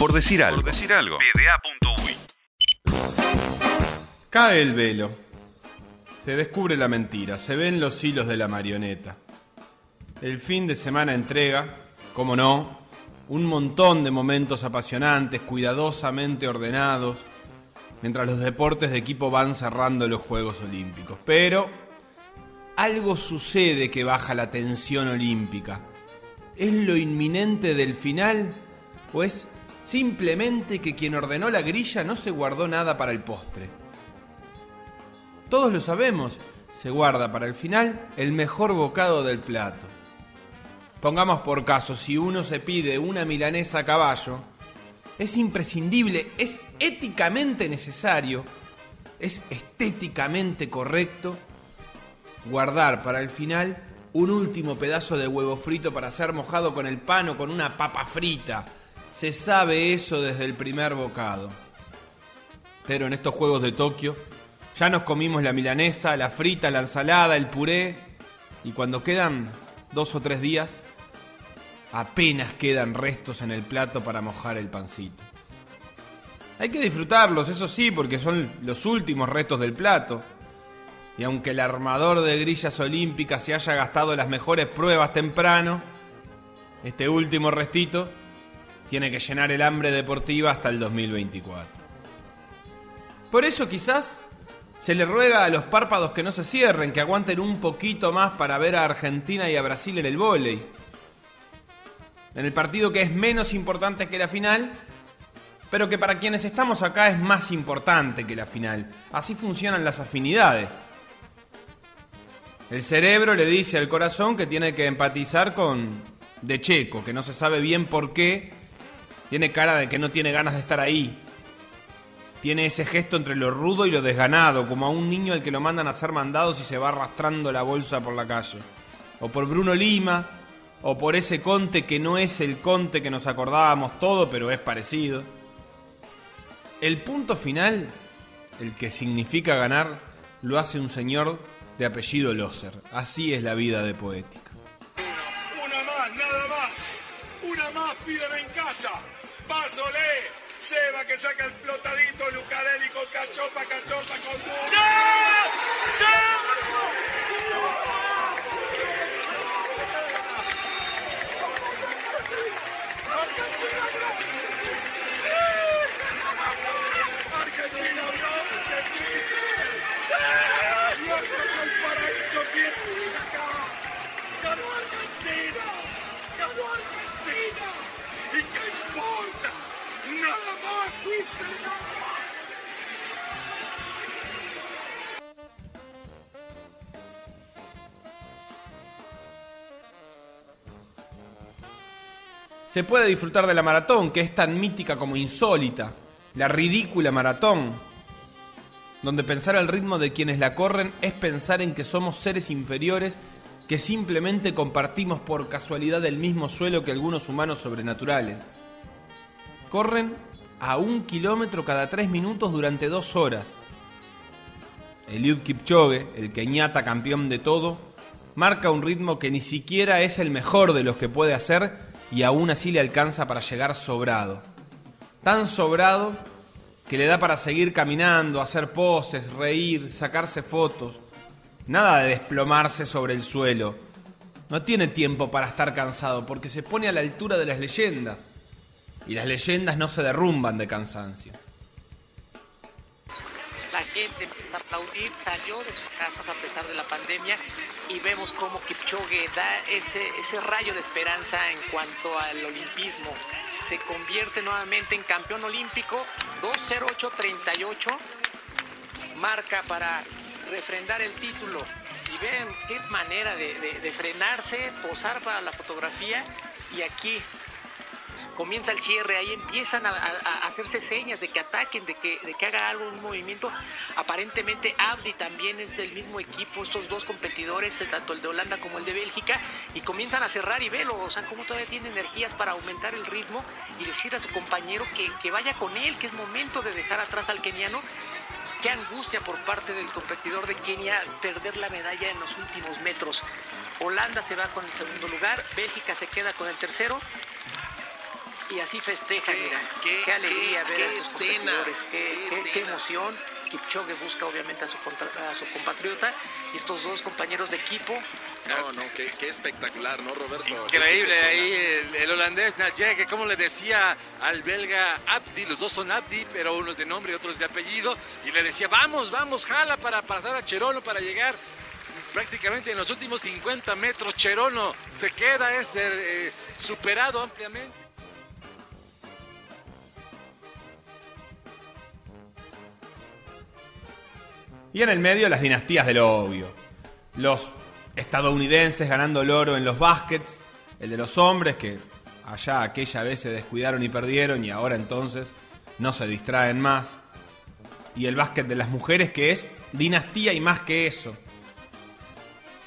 Por decir algo. Por decir algo. Cae el velo. Se descubre la mentira. Se ven los hilos de la marioneta. El fin de semana entrega, como no, un montón de momentos apasionantes, cuidadosamente ordenados, mientras los deportes de equipo van cerrando los Juegos Olímpicos. Pero algo sucede que baja la tensión olímpica. ¿Es lo inminente del final? ¿O es simplemente que quien ordenó la grilla no se guardó nada para el postre? Todos lo sabemos, se guarda para el final el mejor bocado del plato. Pongamos por caso, si uno se pide una milanesa a caballo, es imprescindible, es éticamente necesario, es estéticamente correcto guardar para el final un último pedazo de huevo frito para ser mojado con el pan o con una papa frita. Se sabe eso desde el primer bocado. Pero en estos Juegos de Tokio ya nos comimos la milanesa, la frita, la ensalada, el puré y cuando quedan dos o tres días apenas quedan restos en el plato para mojar el pancito. Hay que disfrutarlos, eso sí, porque son los últimos restos del plato. Y aunque el armador de grillas olímpicas se haya gastado las mejores pruebas temprano, este último restito tiene que llenar el hambre deportiva hasta el 2024. Por eso quizás se le ruega a los párpados que no se cierren, que aguanten un poquito más para ver a Argentina y a Brasil en el vóley en el partido que es menos importante que la final, pero que para quienes estamos acá es más importante que la final. Así funcionan las afinidades. El cerebro le dice al corazón que tiene que empatizar con De Checo, que no se sabe bien por qué, tiene cara de que no tiene ganas de estar ahí. Tiene ese gesto entre lo rudo y lo desganado, como a un niño al que lo mandan a hacer mandados y se va arrastrando la bolsa por la calle. O por Bruno Lima, o por ese conte que no es el conte que nos acordábamos todo, pero es parecido. El punto final, el que significa ganar, lo hace un señor de apellido Loser. Así es la vida de poética. Una más, nada más. Una más, pídeme en casa. Pásole. Seba que saca el flotadito, Lucarelli con cachopa, cachopa con... ¡Ya! Se puede disfrutar de la maratón, que es tan mítica como insólita, la ridícula maratón, donde pensar al ritmo de quienes la corren es pensar en que somos seres inferiores que simplemente compartimos por casualidad el mismo suelo que algunos humanos sobrenaturales. Corren a un kilómetro cada tres minutos durante dos horas. Eliud Kipchoge, el keñata campeón de todo, marca un ritmo que ni siquiera es el mejor de los que puede hacer y aún así le alcanza para llegar sobrado. Tan sobrado que le da para seguir caminando, hacer poses, reír, sacarse fotos. Nada de desplomarse sobre el suelo. No tiene tiempo para estar cansado porque se pone a la altura de las leyendas. Y las leyendas no se derrumban de cansancio empieza a aplaudir, salió de sus casas a pesar de la pandemia y vemos cómo Kipchoge da ese, ese rayo de esperanza en cuanto al olimpismo. Se convierte nuevamente en campeón olímpico, 2.08.38, marca para refrendar el título. Y ven qué manera de frenarse, posar para la fotografía y aquí comienza el cierre, ahí empiezan a, hacerse señas de que ataquen, de que, de que haga algo, un movimiento. Aparentemente Abdi también es del mismo equipo, estos dos competidores, tanto el de Holanda como el de Bélgica, y comienzan a cerrar y velo, o sea, cómo todavía tiene energías para aumentar el ritmo y decir a su compañero que, que vaya con él, que es momento de dejar atrás al keniano. Qué angustia por parte del competidor de Kenia perder la medalla en los últimos metros. Holanda se va con el segundo lugar, Bélgica se queda con el tercero y así festejan, mira. Qué, alegría ver a estos competidores, qué, qué, emoción. Kipchoge busca obviamente a su, a su compatriota y estos dos compañeros de equipo. No, no, qué, espectacular, ¿no, Roberto? Increíble ahí el, holandés Nadje, que como le decía al belga Abdi, los dos son Abdi, pero uno es de nombre y otro es de apellido, y le decía, vamos, vamos, jala para pasar a Cherono para llegar prácticamente en los últimos 50 metros. Cherono se queda, es eh, superado ampliamente. Y en el medio las dinastías del obvio. Los estadounidenses ganando el oro en los baskets, el de los hombres que allá aquella vez se descuidaron y perdieron y ahora entonces no se distraen más. Y el básquet de las mujeres que es dinastía y más que eso.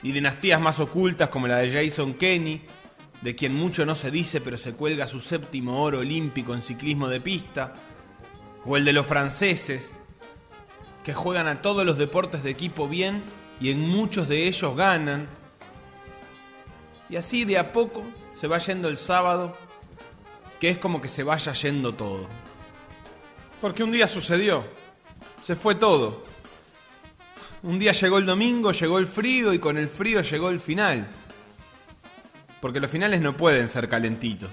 Y dinastías más ocultas como la de Jason Kenny, de quien mucho no se dice pero se cuelga su séptimo oro olímpico en ciclismo de pista. O el de los franceses, que juegan a todos los deportes de equipo bien y en muchos de ellos ganan. Y así de a poco se va yendo el sábado, que es como que se vaya yendo todo. Porque un día sucedió, se fue todo. Un día llegó el domingo, llegó el frío y con el frío llegó el final. Porque los finales no pueden ser calentitos.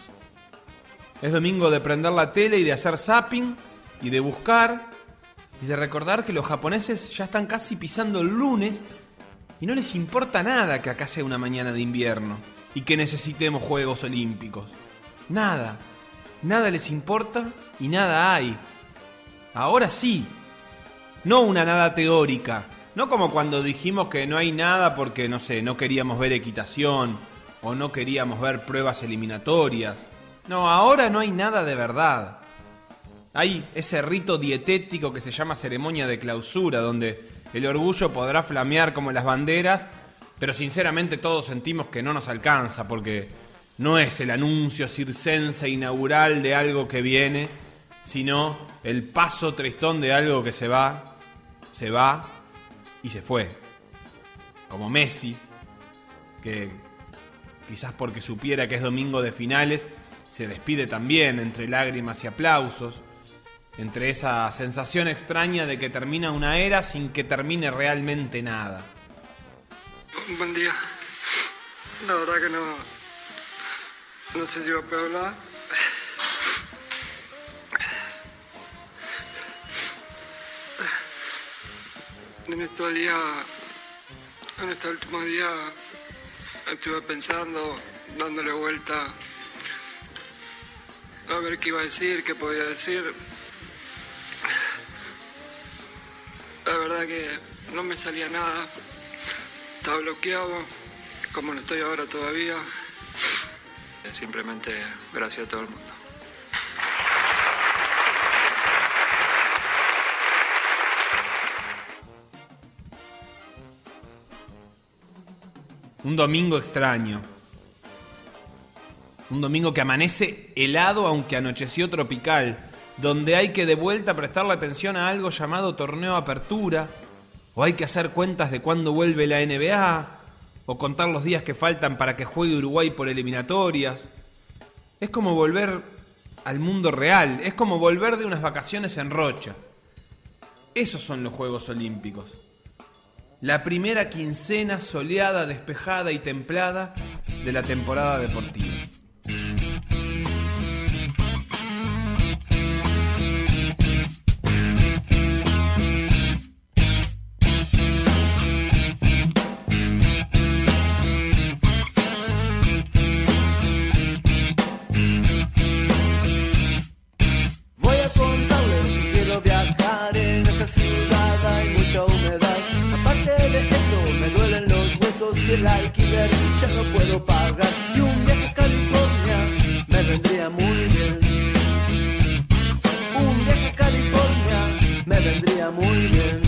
Es domingo de prender la tele y de hacer zapping y de buscar y de recordar que los japoneses ya están casi pisando el lunes y no les importa nada que acá sea una mañana de invierno y que necesitemos Juegos Olímpicos. Nada, nada les importa y nada hay. Ahora sí, no una nada teórica, no como cuando dijimos que no hay nada porque, no sé, no queríamos ver equitación o no queríamos ver pruebas eliminatorias. No, ahora no hay nada de verdad. Hay ese rito dietético que se llama ceremonia de clausura, donde el orgullo podrá flamear como las banderas, pero sinceramente todos sentimos que no nos alcanza, porque no es el anuncio circense inaugural de algo que viene, sino el paso tristón de algo que se va, se va y se fue. Como Messi, que quizás porque supiera que es domingo de finales, se despide también entre lágrimas y aplausos entre esa sensación extraña de que termina una era sin que termine realmente nada. Buen día. La verdad que no. No sé si va a poder hablar. En estos días. En estos últimos días. Estuve pensando, dándole vuelta. A ver qué iba a decir, qué podía decir. Que no me salía nada. Estaba bloqueado, como no estoy ahora todavía. Simplemente gracias a todo el mundo. Un domingo extraño. Un domingo que amanece helado aunque anocheció tropical donde hay que de vuelta prestarle atención a algo llamado torneo apertura, o hay que hacer cuentas de cuándo vuelve la NBA, o contar los días que faltan para que juegue Uruguay por eliminatorias. Es como volver al mundo real, es como volver de unas vacaciones en Rocha. Esos son los Juegos Olímpicos. La primera quincena soleada, despejada y templada de la temporada deportiva. Vendría muy bien.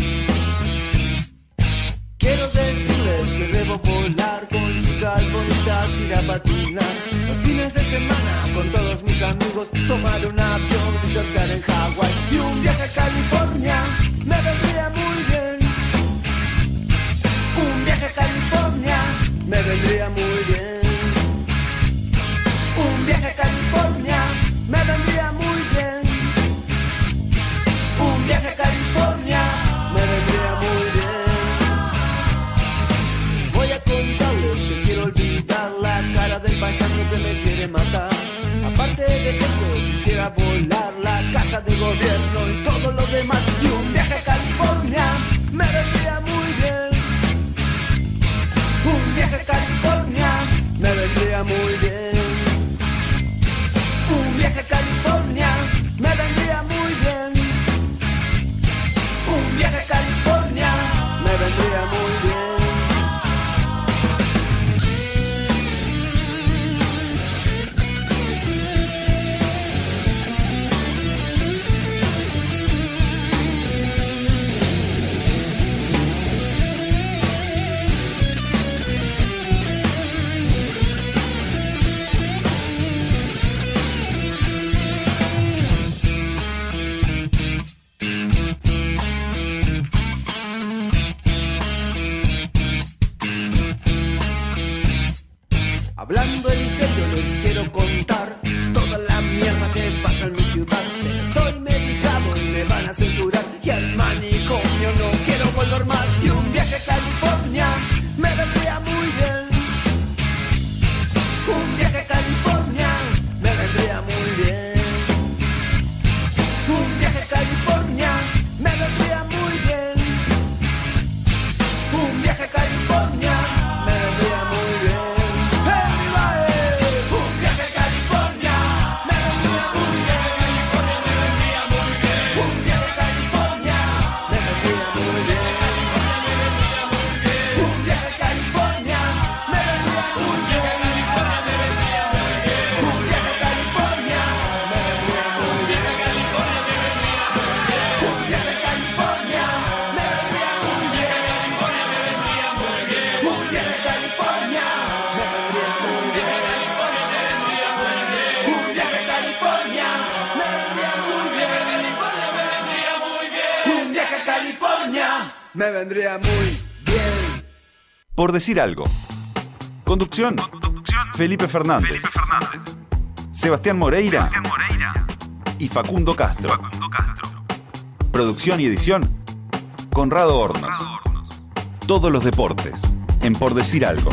Quiero decirles que debo volar con chicas bonitas, ir a patinar los fines de semana con todos mis amigos, tomar un avión y surfear en Hawái y un viaje a California me vendría muy bien. vendría muy bien. Un viaje a California me haga volar la casa de gobierno y todo hablando en serio los que me vendría muy bien. Por decir algo. Conducción. Felipe, Fernández. Felipe Fernández. Sebastián Moreira. Y Facundo Castro. Facundo Castro. Producción y edición. Conrado Hornos. Todos los deportes. En Por decir algo.